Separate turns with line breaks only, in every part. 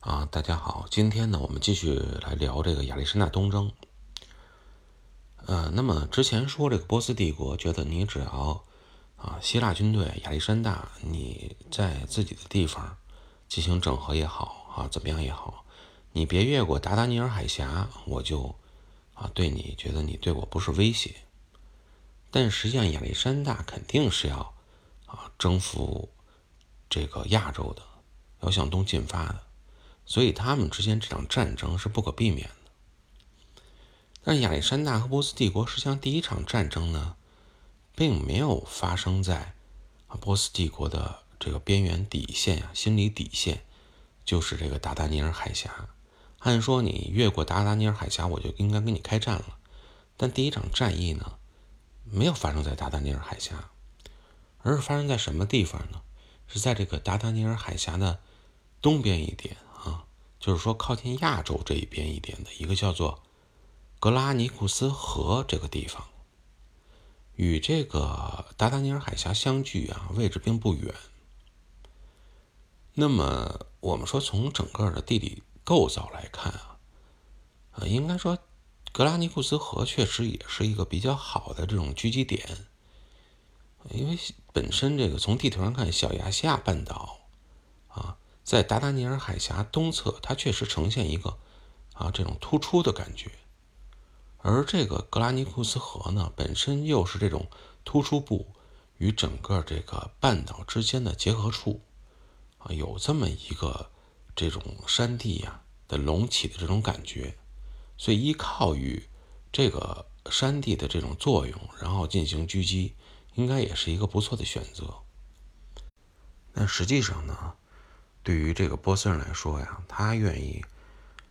啊，大家好，今天呢，我们继续来聊这个亚历山大东征。呃，那么之前说这个波斯帝国，觉得你只要啊，希腊军队亚历山大你在自己的地方进行整合也好啊，怎么样也好，你别越过达达尼尔海峡，我就啊，对你觉得你对我不是威胁。但实际上，亚历山大肯定是要啊征服这个亚洲的，要向东进发的。所以他们之间这场战争是不可避免的。但亚历山大和波斯帝国实际上第一场战争呢，并没有发生在波斯帝国的这个边缘底线呀，心理底线就是这个达达尼尔海峡。按说你越过达达尼尔海峡，我就应该跟你开战了。但第一场战役呢，没有发生在达达尼尔海峡，而是发生在什么地方呢？是在这个达达尼尔海峡的东边一点。就是说，靠近亚洲这一边一点的一个叫做格拉尼库斯河这个地方，与这个达达尼尔海峡相距啊，位置并不远。那么，我们说从整个的地理构造来看啊，啊，应该说格拉尼库斯河确实也是一个比较好的这种聚集点，因为本身这个从地图上看，小亚细亚半岛啊。在达达尼尔海峡东侧，它确实呈现一个啊这种突出的感觉，而这个格拉尼库斯河呢，本身又是这种突出部与整个这个半岛之间的结合处啊，有这么一个这种山地呀的隆起的这种感觉，所以依靠于这个山地的这种作用，然后进行狙击，应该也是一个不错的选择。但实际上呢？对于这个波斯人来说呀，他愿意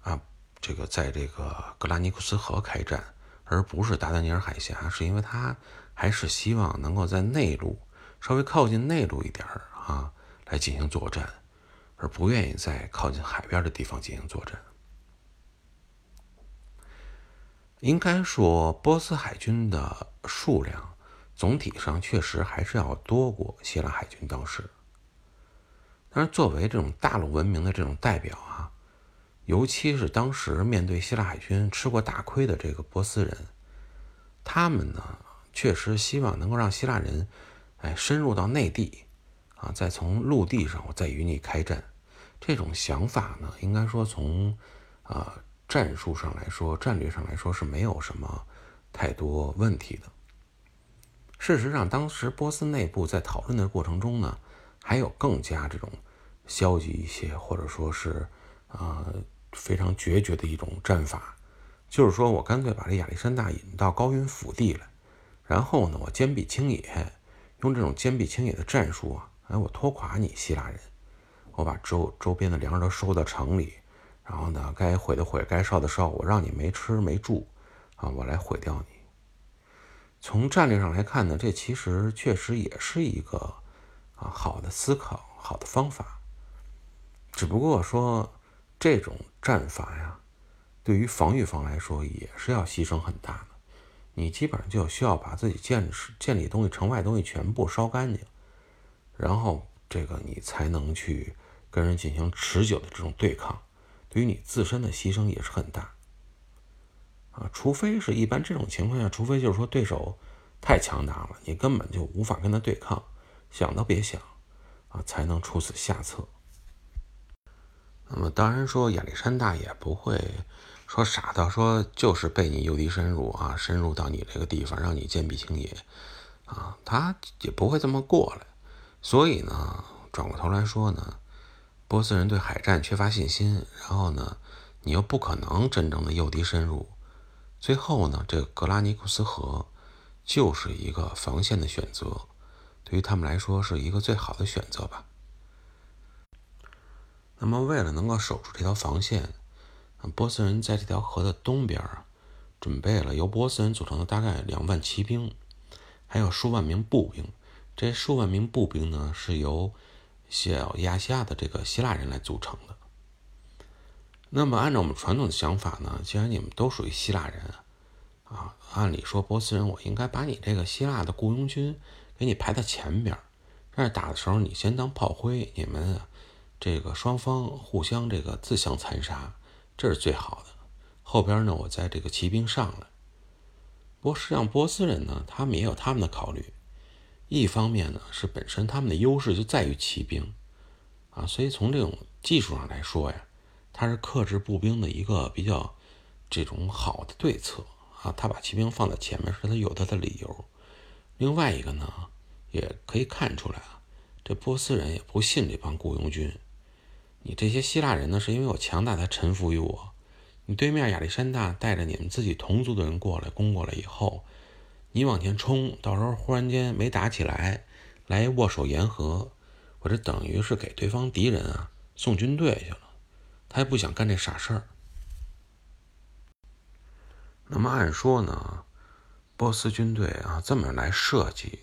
啊，这个在这个格拉尼库斯河开战，而不是达达尼尔海峡，是因为他还是希望能够在内陆稍微靠近内陆一点儿啊，来进行作战，而不愿意在靠近海边的地方进行作战。应该说，波斯海军的数量总体上确实还是要多过希腊海军当时。但是，作为这种大陆文明的这种代表啊，尤其是当时面对希腊海军吃过大亏的这个波斯人，他们呢确实希望能够让希腊人，哎，深入到内地，啊，再从陆地上我再与你开战。这种想法呢，应该说从啊战术上来说、战略上来说是没有什么太多问题的。事实上，当时波斯内部在讨论的过程中呢，还有更加这种。消极一些，或者说是，啊，非常决绝的一种战法，就是说我干脆把这亚历山大引到高云腹地来，然后呢，我坚壁清野，用这种坚壁清野的战术啊，哎，我拖垮你希腊人，我把周周边的粮食都收到城里，然后呢，该毁的毁，该烧的烧，我让你没吃没住，啊，我来毁掉你。从战略上来看呢，这其实确实也是一个啊好的思考，好的方法。只不过说，这种战法呀，对于防御方来说也是要牺牲很大的。你基本上就需要把自己建建立东西、城外东西全部烧干净，然后这个你才能去跟人进行持久的这种对抗。对于你自身的牺牲也是很大啊。除非是一般这种情况下，除非就是说对手太强大了，你根本就无法跟他对抗，想都别想啊，才能出此下策。那么当然说，亚历山大也不会说傻到说就是被你诱敌深入啊，深入到你这个地方，让你坚壁清野啊，他也不会这么过来。所以呢，转过头来说呢，波斯人对海战缺乏信心，然后呢，你又不可能真正的诱敌深入，最后呢，这个格拉尼库斯河就是一个防线的选择，对于他们来说是一个最好的选择吧。那么，为了能够守住这条防线，波斯人在这条河的东边啊，准备了由波斯人组成的大概两万骑兵，还有数万名步兵。这数万名步兵呢，是由小亚细亚的这个希腊人来组成的。那么，按照我们传统的想法呢，既然你们都属于希腊人啊，按理说波斯人我应该把你这个希腊的雇佣军给你排到前边，但是打的时候你先当炮灰，你们。这个双方互相这个自相残杀，这是最好的。后边呢，我在这个骑兵上来。不过实际上，波斯人呢，他们也有他们的考虑。一方面呢，是本身他们的优势就在于骑兵，啊，所以从这种技术上来说呀，他是克制步兵的一个比较这种好的对策啊。他把骑兵放在前面，是他有他的理由。另外一个呢，也可以看出来啊，这波斯人也不信这帮雇佣军。你这些希腊人呢，是因为我强大才臣服于我。你对面亚历山大带着你们自己同族的人过来攻过来以后。你往前冲，到时候忽然间没打起来，来握手言和，我这等于是给对方敌人啊送军队去了。他也不想干这傻事儿。那么按说呢，波斯军队啊这么来设计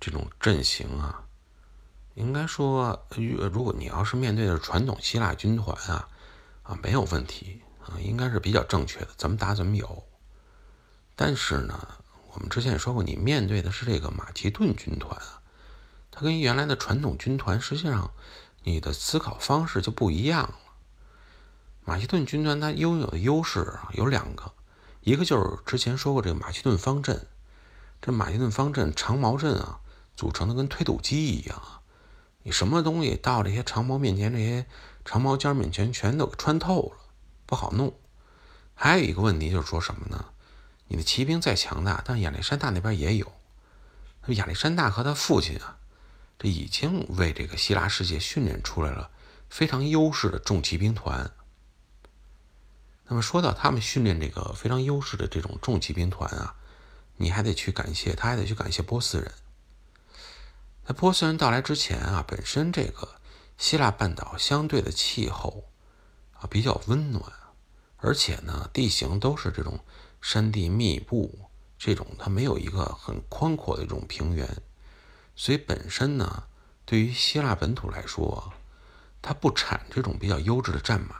这种阵型啊，应该说，如果你要是面对的是传统希腊军团啊，啊没有问题啊，应该是比较正确的，怎么打怎么有。但是呢。我们之前也说过，你面对的是这个马其顿军团啊，它跟原来的传统军团实际上你的思考方式就不一样了。马其顿军团它拥有的优势有两个，一个就是之前说过这个马其顿方阵，这马其顿方阵长矛阵啊，组成的跟推土机一样啊，你什么东西到这些长矛面前，这些长矛尖面前全都穿透了，不好弄。还有一个问题就是说什么呢？你的骑兵再强大，但亚历山大那边也有。亚历山大和他父亲啊，这已经为这个希腊世界训练出来了非常优势的重骑兵团。那么说到他们训练这个非常优势的这种重骑兵团啊，你还得去感谢，他还得去感谢波斯人。在波斯人到来之前啊，本身这个希腊半岛相对的气候啊比较温暖，而且呢地形都是这种。山地密布，这种它没有一个很宽阔的这种平原，所以本身呢，对于希腊本土来说，它不产这种比较优质的战马。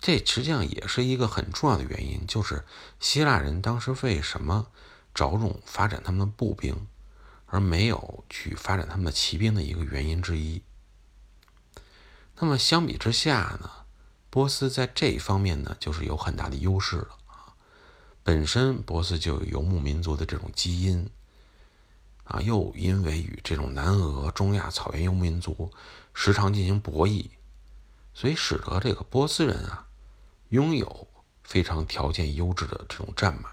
这实际上也是一个很重要的原因，就是希腊人当时为什么着重发展他们的步兵，而没有去发展他们的骑兵的一个原因之一。那么相比之下呢？波斯在这一方面呢，就是有很大的优势了啊。本身波斯就有游牧民族的这种基因啊，又因为与这种南俄、中亚草原游牧民族时常进行博弈，所以使得这个波斯人啊，拥有非常条件优质的这种战马。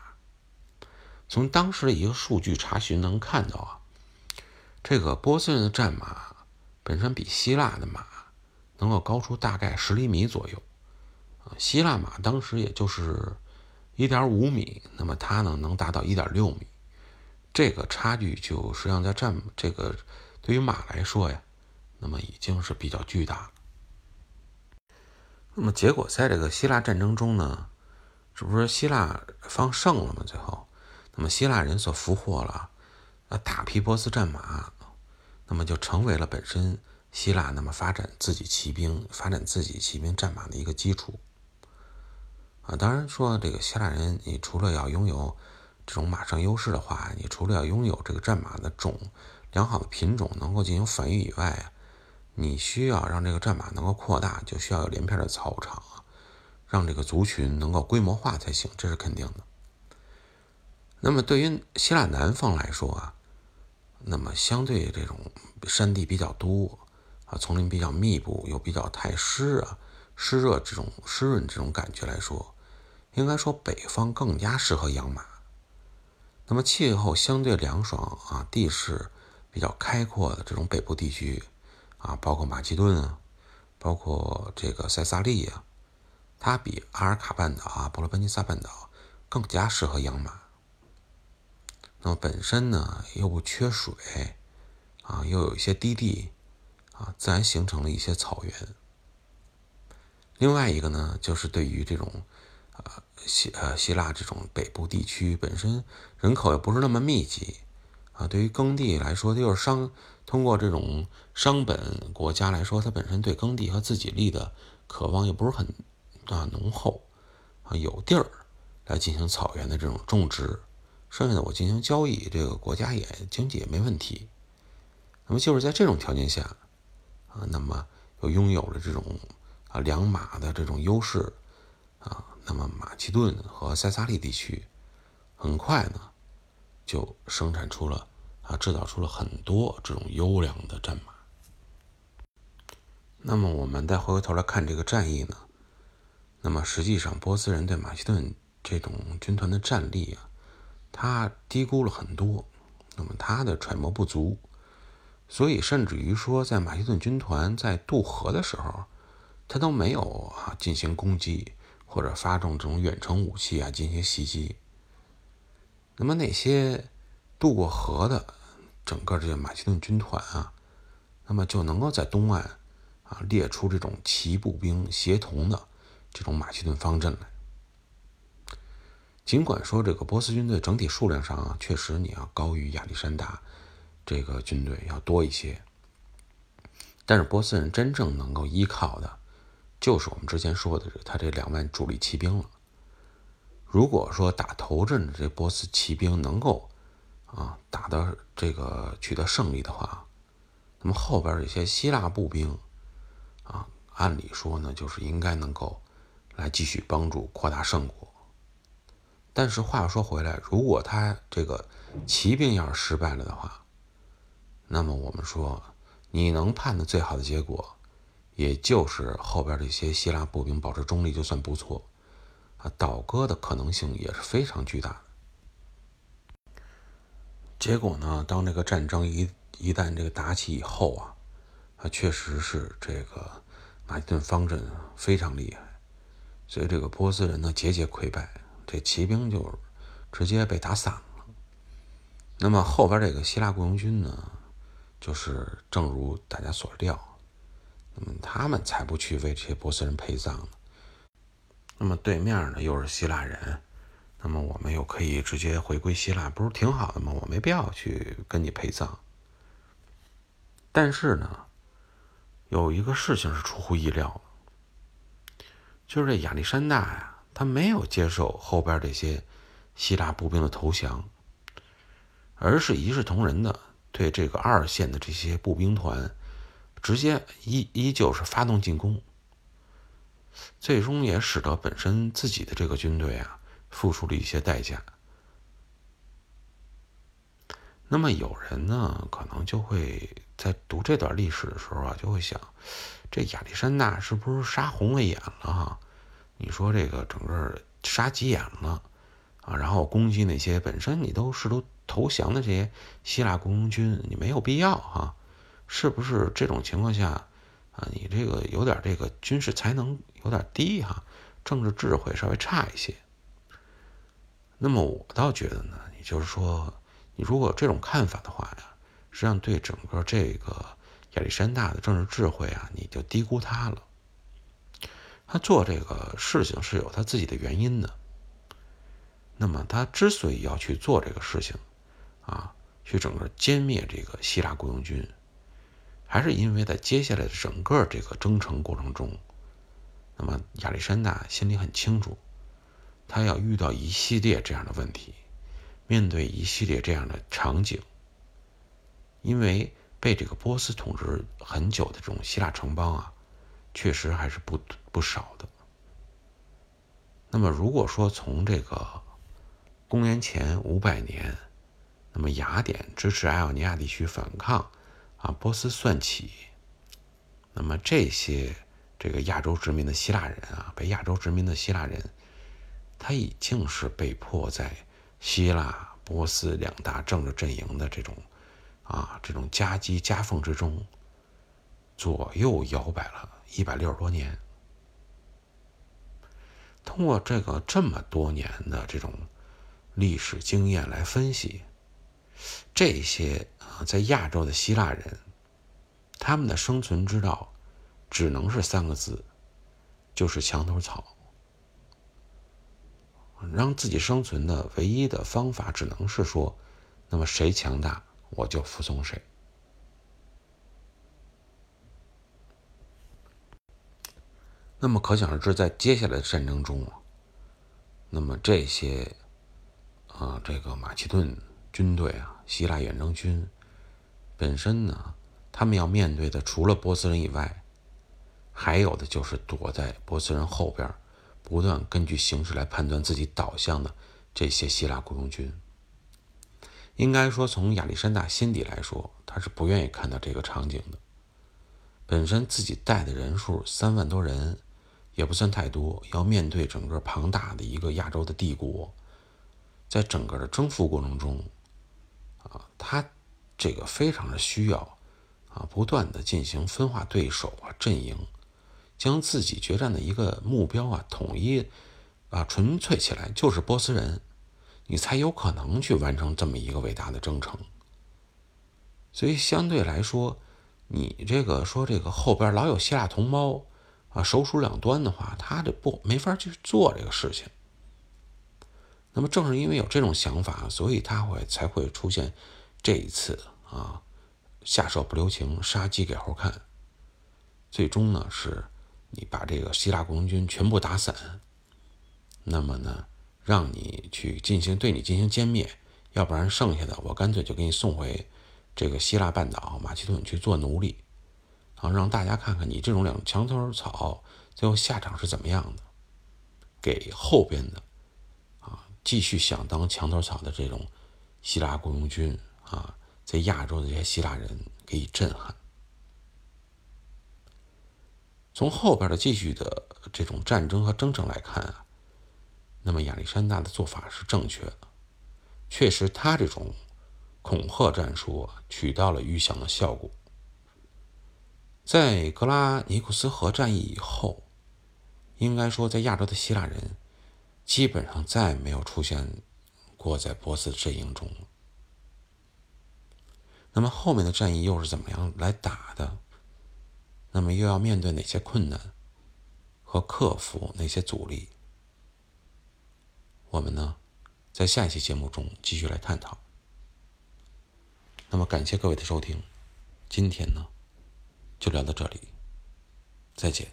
从当时的一个数据查询能看到啊，这个波斯人的战马本身比希腊的马。能够高出大概十厘米左右，啊，希腊马当时也就是一点五米，那么它呢能达到一点六米，这个差距就实际上在战这个对于马来说呀，那么已经是比较巨大。那么结果在这个希腊战争中呢，这不是希腊方胜了吗？最后，那么希腊人所俘获了啊大批波斯战马，那么就成为了本身。希腊那么发展自己骑兵、发展自己骑兵战马的一个基础啊，当然说这个希腊人，你除了要拥有这种马上优势的话，你除了要拥有这个战马的种良好的品种能够进行繁育以外啊，你需要让这个战马能够扩大，就需要有连片的草场，让这个族群能够规模化才行，这是肯定的。那么对于希腊南方来说啊，那么相对这种山地比较多。啊，丛林比较密布，又比较太湿啊，湿热这种湿润这种感觉来说，应该说北方更加适合养马。那么气候相对凉爽啊，地势比较开阔的这种北部地区啊，包括马其顿啊，包括这个塞萨利亚，它比阿尔卡半岛啊、伯罗奔尼撒半岛更加适合养马。那么本身呢又不缺水啊，又有一些低地。啊，自然形成了一些草原。另外一个呢，就是对于这种，呃希呃希腊这种北部地区本身人口也不是那么密集，啊，对于耕地来说，就是商通过这种商本国家来说，它本身对耕地和自己力的渴望也不是很啊浓厚，啊有地儿来进行草原的这种种植，剩下的我进行交易，这个国家也经济也没问题。那么就是在这种条件下。啊，那么又拥有了这种啊两马的这种优势啊，那么马其顿和塞萨利地区很快呢就生产出了啊制造出了很多这种优良的战马。那么我们再回过头来看这个战役呢，那么实际上波斯人对马其顿这种军团的战力啊，他低估了很多，那么他的揣摩不足。所以，甚至于说，在马其顿军团在渡河的时候，他都没有啊进行攻击或者发动这种远程武器啊进行袭击。那么那些渡过河的整个这些马其顿军团啊，那么就能够在东岸啊列出这种骑步兵协同的这种马其顿方阵来。尽管说这个波斯军队整体数量上啊，确实你要高于亚历山大。这个军队要多一些，但是波斯人真正能够依靠的，就是我们之前说的，他这两万主力骑兵了。如果说打头阵的这波斯骑兵能够啊打的这个取得胜利的话，那么后边这些希腊步兵啊，按理说呢，就是应该能够来继续帮助扩大胜果。但是话说回来，如果他这个骑兵要是失败了的话，那么我们说，你能判的最好的结果，也就是后边这些希腊步兵保持中立就算不错，啊，倒戈的可能性也是非常巨大的。结果呢，当这个战争一一旦这个打起以后啊，啊，确实是这个马其顿方阵非常厉害，所以这个波斯人呢节节溃败，这骑兵就直接被打散了。那么后边这个希腊雇佣军呢？就是正如大家所料，那么他们才不去为这些波斯人陪葬呢。那么对面呢又是希腊人，那么我们又可以直接回归希腊，不是挺好的吗？我没必要去跟你陪葬。但是呢，有一个事情是出乎意料的，就是这亚历山大呀，他没有接受后边这些希腊步兵的投降，而是一视同仁的。对这个二线的这些步兵团，直接依依旧是发动进攻，最终也使得本身自己的这个军队啊付出了一些代价。那么有人呢，可能就会在读这段历史的时候啊，就会想，这亚历山大是不是杀红了眼了哈？你说这个整个杀急眼了啊，然后攻击那些本身你都是都。投降的这些希腊雇佣军，你没有必要哈，是不是这种情况下啊？你这个有点这个军事才能有点低哈，政治智慧稍微差一些。那么我倒觉得呢，也就是说，你如果这种看法的话呀，实际上对整个这个亚历山大的政治智慧啊，你就低估他了。他做这个事情是有他自己的原因的。那么他之所以要去做这个事情，啊，去整个歼灭这个希腊雇佣军，还是因为在接下来的整个这个征程过程中，那么亚历山大心里很清楚，他要遇到一系列这样的问题，面对一系列这样的场景，因为被这个波斯统治很久的这种希腊城邦啊，确实还是不不少的。那么如果说从这个公元前五百年。那么雅典支持爱奥尼亚地区反抗，啊，波斯算起，那么这些这个亚洲殖民的希腊人啊，被亚洲殖民的希腊人，他已经是被迫在希腊、波斯两大政治阵营的这种啊这种夹击夹缝之中，左右摇摆了一百六十多年。通过这个这么多年的这种历史经验来分析。这些啊，在亚洲的希腊人，他们的生存之道，只能是三个字，就是墙头草。让自己生存的唯一的方法，只能是说，那么谁强大，我就服从谁。那么可想而知，在接下来的战争中，那么这些啊，这个马其顿。军队啊，希腊远征军本身呢，他们要面对的除了波斯人以外，还有的就是躲在波斯人后边，不断根据形势来判断自己导向的这些希腊雇佣军。应该说，从亚历山大心底来说，他是不愿意看到这个场景的。本身自己带的人数三万多人，也不算太多，要面对整个庞大的一个亚洲的帝国，在整个的征服过程中，啊，他这个非常的需要啊，不断的进行分化对手啊，阵营。将自己决战的一个目标啊统一啊纯粹起来，就是波斯人，你才有可能去完成这么一个伟大的征程。所以相对来说，你这个说这个后边老有希腊同胞啊，手鼠两端的话，他这不没法去做这个事情。那么正是因为有这种想法，所以他会才会出现这一次啊下手不留情，杀鸡给猴看。最终呢是。你把这个希腊雇佣军全部打散，那么呢，让你去进行对你进行歼灭，要不然剩下的我干脆就给你送回这个希腊半岛马其顿去做奴隶，然后让大家看看你这种两墙头草最后下场是怎么样的，给后边的啊继续想当墙头草的这种希腊雇佣军啊，在亚洲的这些希腊人给予震撼。从后边的继续的这种战争和征程来看啊，那么亚历山大的做法是正确的，确实他这种恐吓战术起到了预想的效果。在格拉尼库斯河战役以后，应该说在亚洲的希腊人基本上再没有出现过在波斯阵营中。那么后面的战役又是怎么样来打的？那么又要面对哪些困难和克服哪些阻力？我们呢，在下一期节目中继续来探讨。那么感谢各位的收听，今天呢，就聊到这里，再见。